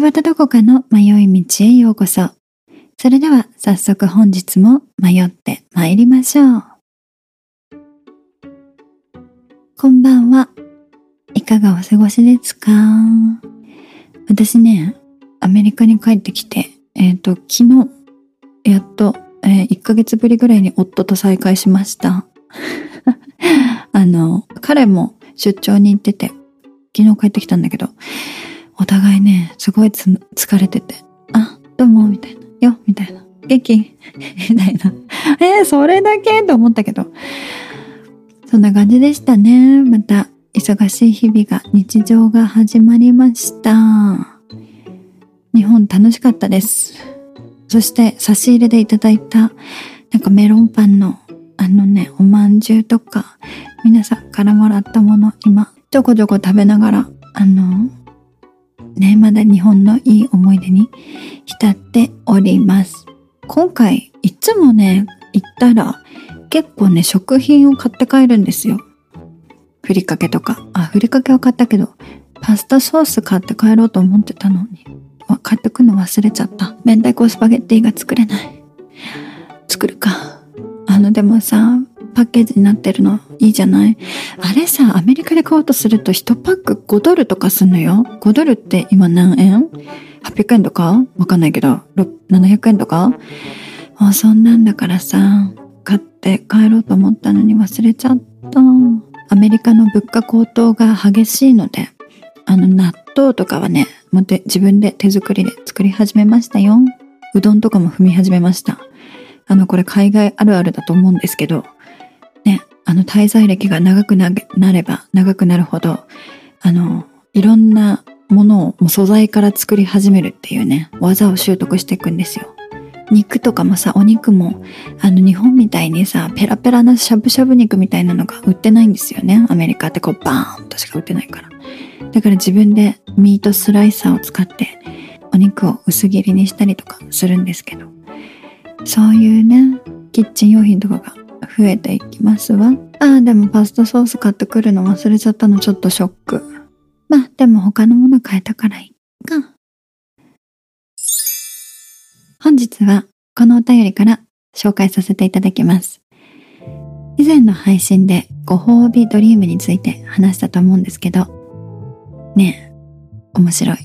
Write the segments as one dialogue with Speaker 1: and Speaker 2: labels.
Speaker 1: 端どこかの迷い道へようこそ。それでは早速本日も迷って参りましょう。こんばんは。いかがお過ごしですか？私ね、アメリカに帰ってきて、えっ、ー、と、昨日、やっと、えー、1ヶ月ぶりぐらいに夫と再会しました。あの、彼も出張に行ってて、昨日帰ってきたんだけど、お互いね、すごい疲れてて、あ、どうも、みたいな、よ、みたいな、元気？みたいな。えー、それだけ？と思ったけど、そんな感じでしたね。また、忙しい日々が、日常が始まりました。日本楽しかったです。そして差し入れでいただいた、なんかメロンパンの、あのね、おまんじゅうとか、皆さんからもらったもの、今、ちょこちょこ食べながら、あの、ね、まだ日本のいい思い出に浸っております。今回、いつもね、行ったら、結構ね、食品を買って帰るんですよ。ふりかけとか。あ、ふりかけは買ったけど、パスタソース買って帰ろうと思ってたのに。買ってくの忘れちゃった。明太子スパゲッティが作れない。作るか。あの、でもさ、パッケージになってるのいいじゃない？あれさ、アメリカで買おうとすると1パック5ドルとかすんのよ。5ドルって今何円 ?800 円とか？わかんないけど、700円とか？あ、そんなんだからさ、買って帰ろうと思ったのに忘れちゃった。アメリカの物価高騰が激しいので、あの納豆とかはね、もて自分で手作りで作り始めましたよ。うどんとかも踏み始めました。あの、これ海外あるあるだと思うんですけど、あの滞在歴が長くなれば長くなるほど、あの、いろんなものをも素材から作り始めるっていうね、技を習得していくんですよ。肉とかもさ、お肉も、あの日本みたいにさ、ペラペラなしゃぶしゃぶ肉みたいなのが売ってないんですよね。アメリカってこうバーンとしか売ってないから。だから自分でミートスライサーを使ってお肉を薄切りにしたりとかするんですけど、そういうね、キッチン用品とかが増えていきますわ。ああ、でもパスタソース買ってくるの忘れちゃったのちょっとショック。まあ、でも他のもの変えたからいいか。本日はこのお便りから紹介させていただきます。以前の配信でご褒美ドリームについて話したと思うんですけど、ねえ、面白い、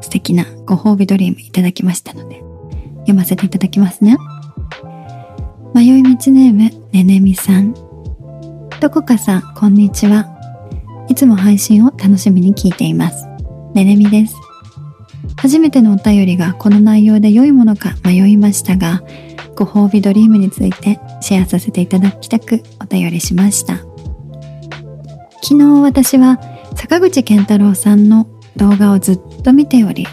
Speaker 1: 素敵なご褒美ドリームいただきましたので、読ませていただきますね。迷い道ネーム、ねねみさん。どこかさん、こんにちは。いつも配信を楽しみに聞いています。ねねみです。初めてのお便りがこの内容で良いものか迷いましたが、ご褒美ドリームについてシェアさせていただきたくお便りしました。昨日私は坂口健太郎さんの動画をずっと見ており、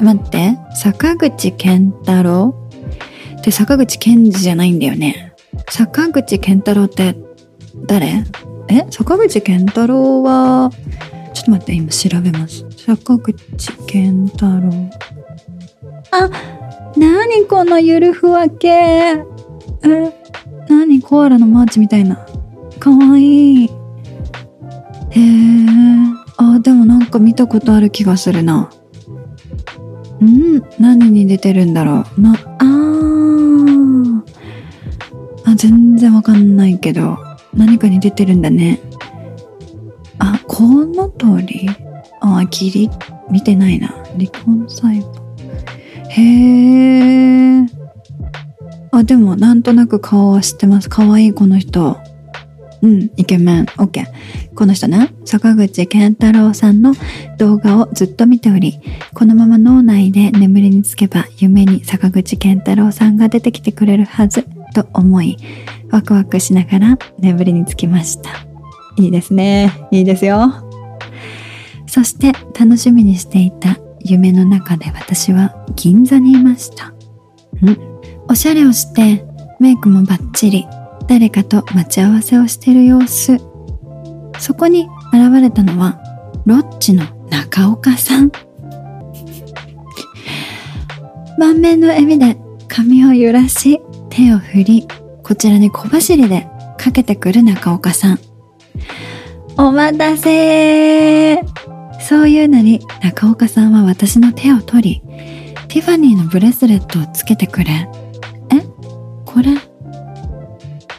Speaker 1: 待って、坂口健太郎？って坂口健二じゃないんだよね。坂口健太郎って誰？え？坂口健太郎は、ちょっと待って、今調べます。坂口健太郎。あ、なにこのゆるふわ系。え、なにコアラのマーチみたいな。かわいい。へえ。あ、でもなんか見たことある気がするなう。ん？何に出てるんだろうな、あ。あ、全然わかんないけど、何かに出てるんだね。あ、コウノトリあ、ギリ、見てないな。離婚裁判。へえ。あ、でもなんとなく顔は知ってます。かわいいこの人。うん、イケメン。オッケー。この人ね、坂口健太郎さんの動画をずっと見ており、このまま脳内で眠りにつけば夢に坂口健太郎さんが出てきてくれるはずと思い、ワクワクしながら眠りにつきました。いいですね。いいですよ。そして楽しみにしていた夢の中で私は銀座にいました。んおしゃれをしてメイクもバッチリ誰かと待ち合わせをしている様子。そこに現れたのは、ロッチの中岡さん。満面の笑みで髪を揺らし、手を振り、こちらに小走りでかけてくる中岡さん。お待たせそういうのに中岡さんは私の手を取りティファニーのブレスレットをつけてくれ。え？これ？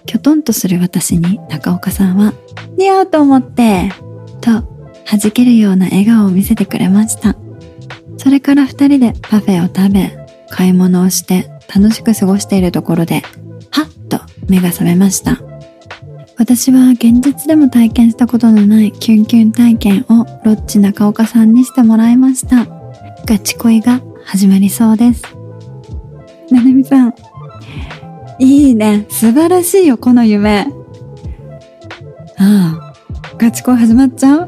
Speaker 1: きょとんとする私に中岡さんは似合うと思ってと弾けるような笑顔を見せてくれました。それから二人でパフェを食べ買い物をして楽しく過ごしているところではっと目が覚めました私は現実でも体験したことのないキュンキュン体験をロッチ中岡さんにしてもらいました。ガチ恋が始まりそうです。ななみさん、いいね。素晴らしいよ、この夢。ああ、ガチ恋始まっちゃう？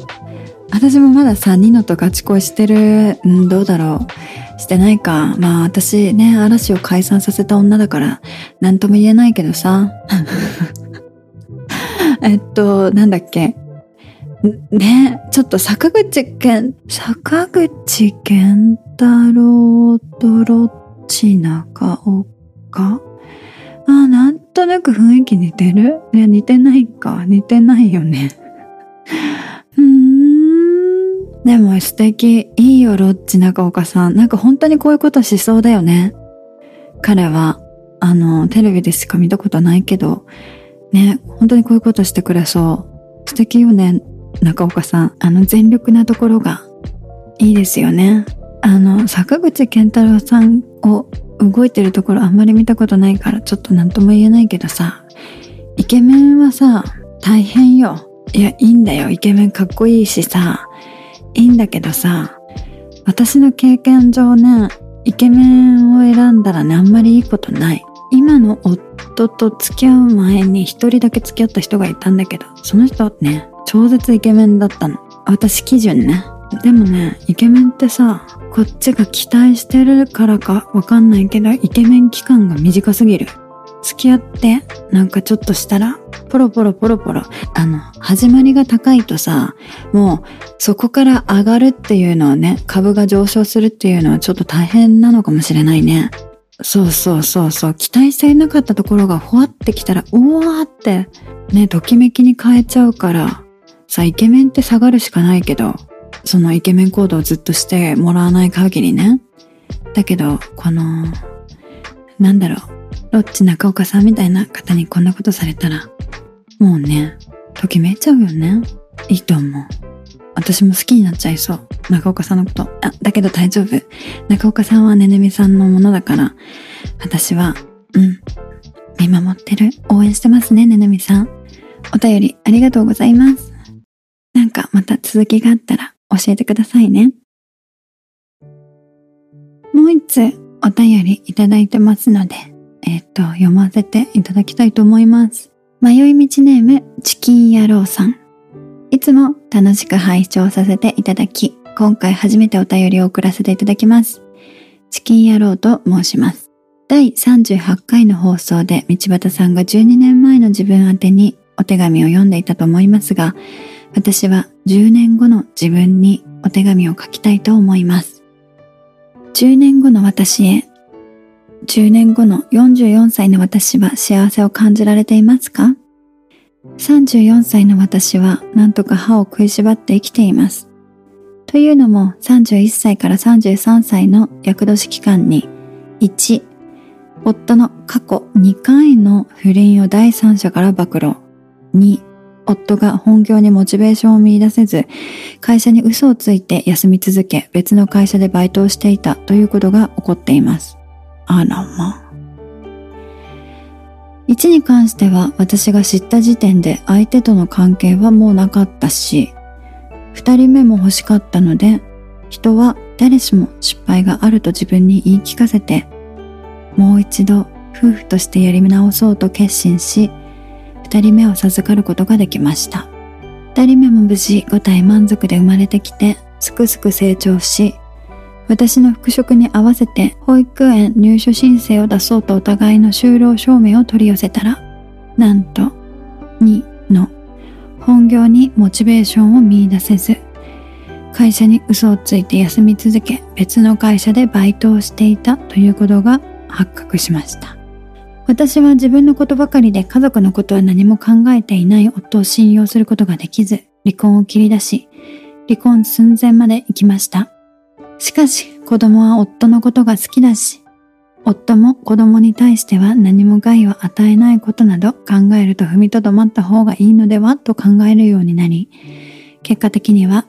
Speaker 1: 私もまだ3人のとガチ恋してる、んどうだろう。してないか。まあ私ね、嵐を解散させた女だから、なんとも言えないけどさ。えっと、なんだっけ。ね、ちょっと坂口健、坂口健太郎とロッチ中岡？あ、なんとなく雰囲気似てる？いや、似てないか。似てないよね。うーん。でも素敵。いいよ、ロッチ中岡さん。なんか本当にこういうことしそうだよね。彼は、あの、テレビでしか見たことないけど、ね、本当にこういうことしてくれそう。素敵よね、中岡さん。あの全力なところがいいですよね。あの、坂口健太郎さんを動いてるところあんまり見たことないからちょっと何とも言えないけどさ、イケメンはさ、大変よ。いや、いいんだよ。イケメンかっこいいしさ、いいんだけどさ、私の経験上ね、イケメンを選んだらね、あんまりいいことない。今の夫と付き合う前に一人だけ付き合った人がいたんだけど、その人ね、超絶イケメンだったの。私基準ね。でもね、イケメンってさ、こっちが期待してるからかわかんないけど、イケメン期間が短すぎる。付き合って、なんかちょっとしたら、ポロポロポロポロ、あの、始まりが高いとさ、もう、そこから上がるっていうのはね、株が上昇するっていうのはちょっと大変なのかもしれないね。そうそうそうそう。期待していなかったところがほわってきたら、うわーって、ね、ときめきに変えちゃうから、さ、イケメンって下がるしかないけど、そのイケメン行動をずっとしてもらわない限りね。だけど、この、なんだろう、ロッチ中岡さんみたいな方にこんなことされたら、もうね、ときめいちゃうよね。いいと思う。私も好きになっちゃいそう。中岡さんのこと。あ、だけど大丈夫。中岡さんはねねみさんのものだから、私は、うん、見守ってる。応援してますね、ねねみさん。お便りありがとうございます。なんかまた続きがあったら教えてくださいね。もう一つお便りいただいてますので、えっ、と、読ませていただきたいと思います。迷い道ネーム、チキン野郎さん。いつも楽しく拝聴させていただき、今回初めてお便りを送らせていただきます。チキン野郎と申します。第38回の放送で道端さんが12年前の自分宛てにお手紙を読んでいたと思いますが、私は10年後の自分にお手紙を書きたいと思います。10年後の私へ、10年後の44歳の私は幸せを感じられていますか？34歳の私は何とか歯を食いしばって生きています。というのも31歳から33歳の厄年期間に1、夫の過去2回の不倫を第三者から暴露。2、夫が本業にモチベーションを見出せず、会社に嘘をついて休み続け、別の会社でバイトをしていたということが起こっています。あらま。1に関しては私が知った時点で相手との関係はもうなかったし、2人目も欲しかったので、人は誰しも失敗があると自分に言い聞かせて、もう一度夫婦としてやり直そうと決心し、2人目を授かることができました。2人目も無事5体満足で生まれてきて、すくすく成長し、私の復職に合わせて保育園入所申請を出そうとお互いの就労証明を取り寄せたら、なんと2の本業にモチベーションを見出せず、会社に嘘をついて休み続け別の会社でバイトをしていたということが発覚しました。私は自分のことばかりで家族のことは何も考えていない夫を信用することができず、離婚を切り出し、離婚寸前まで行きました。しかし子供は夫のことが好きだし、夫も子供に対しては何も害を与えないことなど考えると踏みとどまった方がいいのではと考えるようになり、結果的には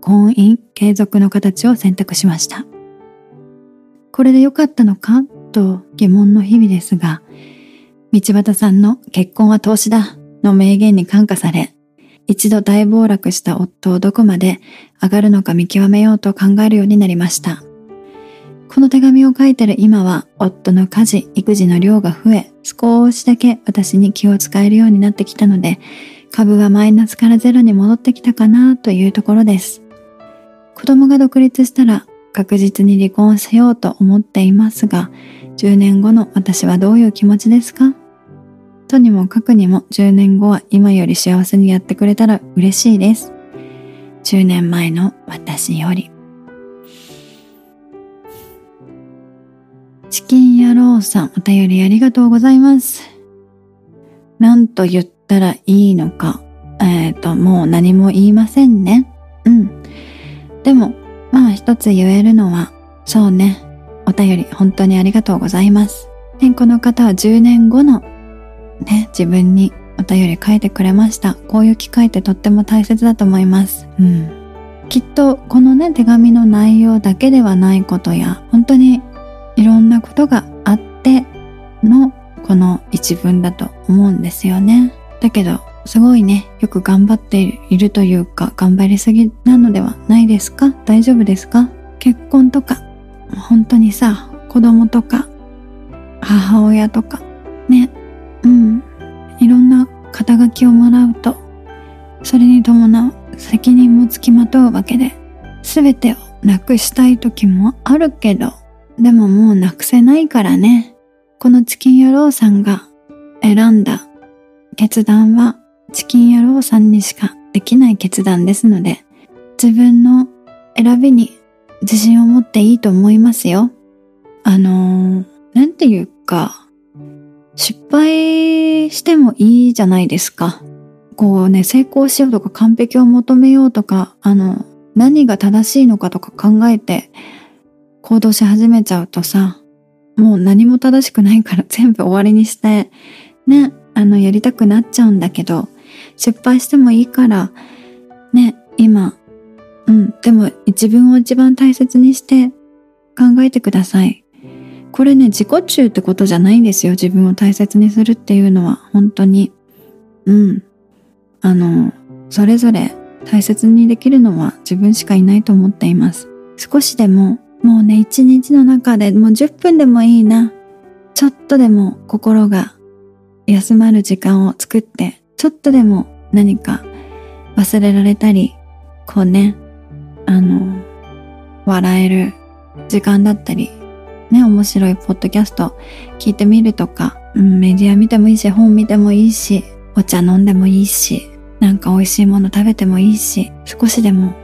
Speaker 1: 婚姻継続の形を選択しました。これで良かったのか？と疑問の日々ですが、道端さんの結婚は投資だの名言に感化され、一度大暴落した夫をどこまで上がるのか見極めようと考えるようになりました。この手紙を書いてる今は夫の家事、育児の量が増え、少しだけ私に気を使えるようになってきたので、株はマイナスからゼロに戻ってきたかなというところです。子供が独立したら確実に離婚しようと思っていますが、10年後の私はどういう気持ちですか？とにもかくにも10年後は今より幸せにやってくれたら嬉しいです。10年前の私より。チキン野郎さん、お便りありがとうございます。なんと言ったらいいのか。えっ、ー、と、もう何も言いませんね。うん。でも、まあ一つ言えるのは、そうね。お便り本当にありがとうございます。ね、この方は10年後のね、自分にお便り書いてくれました。こういう機会ってとっても大切だと思います。うん。きっとこのね、手紙の内容だけではないことや、本当にいろんなことがあってのこの一文だと思うんですよね。だけど、すごいね、よく頑張っているというか、頑張りすぎなのではないですか？大丈夫ですか？結婚とか、本当にさ、子供とか、母親とか、ね、肩書きをもらうと、それに伴う責任もつきまとうわけで、すべてをなくしたい時もあるけど、でももうなくせないからね。このチキン野郎さんが選んだ決断はチキン野郎さんにしかできない決断ですので、自分の選びに自信を持っていいと思いますよ。あのー、なんていうか、失敗してもいいじゃないですか。こうね、成功しようとか完璧を求めようとか、あの、何が正しいのかとか考えて、行動し始めちゃうとさ、もう何も正しくないから全部終わりにして、ね、あの、やりたくなっちゃうんだけど、失敗してもいいから、ね、今、うん、でも自分を一番大切にして考えてください。これね、自己中ってことじゃないんですよ。自分を大切にするっていうのは、本当に。うん。あの、それぞれ大切にできるのは自分しかいないと思っています。少しでももうね、一日の中でもう10分でもいいな。ちょっとでも心が休まる時間を作って、ちょっとでも何か忘れられたり、こうね、あの、笑える時間だったり、ね、面白いポッドキャスト聞いてみるとか、うん、メディア見てもいいし、本見てもいいし、お茶飲んでもいいし、なんか美味しいもの食べてもいいし、少しでも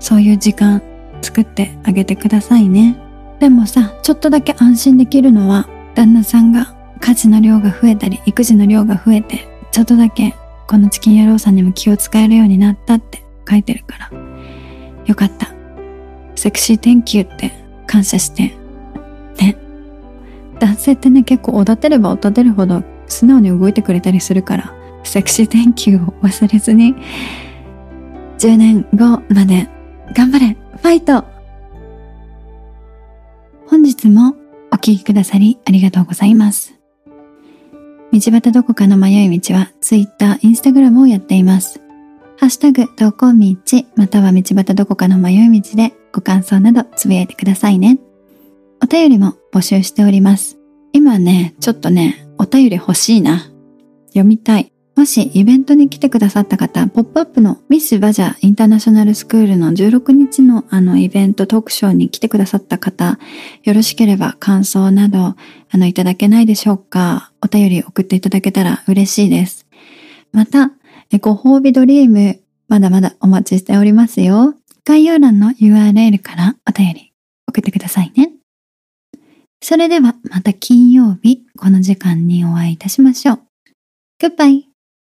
Speaker 1: そういう時間作ってあげてくださいね。でもさ、ちょっとだけ安心できるのは、旦那さんが家事の量が増えたり、育児の量が増えて、ちょっとだけこのチキン野郎さんにも気を使えるようになったって書いてるから。よかった。セクシー天気って感謝して。男性ってね、結構おだてればおだてるほど素直に動いてくれたりするから、セクシー天気を忘れずに、10年後まで頑張れファイト本日もお聴きくださりありがとうございます。道端どこかの迷い道は Twitter、Instagram をやっています。ハッシュタグ、どこ道、または道端どこかの迷い道でご感想などつぶやいてくださいね。お便りも募集しております。今ね、ちょっとね、お便り欲しいな。読みたい。もしイベントに来てくださった方、ポップアップのミス・バジャーインターナショナルスクールの16日のあのイベントトークショーに来てくださった方、よろしければ感想など、あの、いただけないでしょうかお便り送っていただけたら嬉しいです。また、ご褒美ドリーム、まだまだお待ちしておりますよ。概要欄の URL からお便り送ってくださいね。それではまた金曜日この時間にお会いいたしましょう。Goodbye!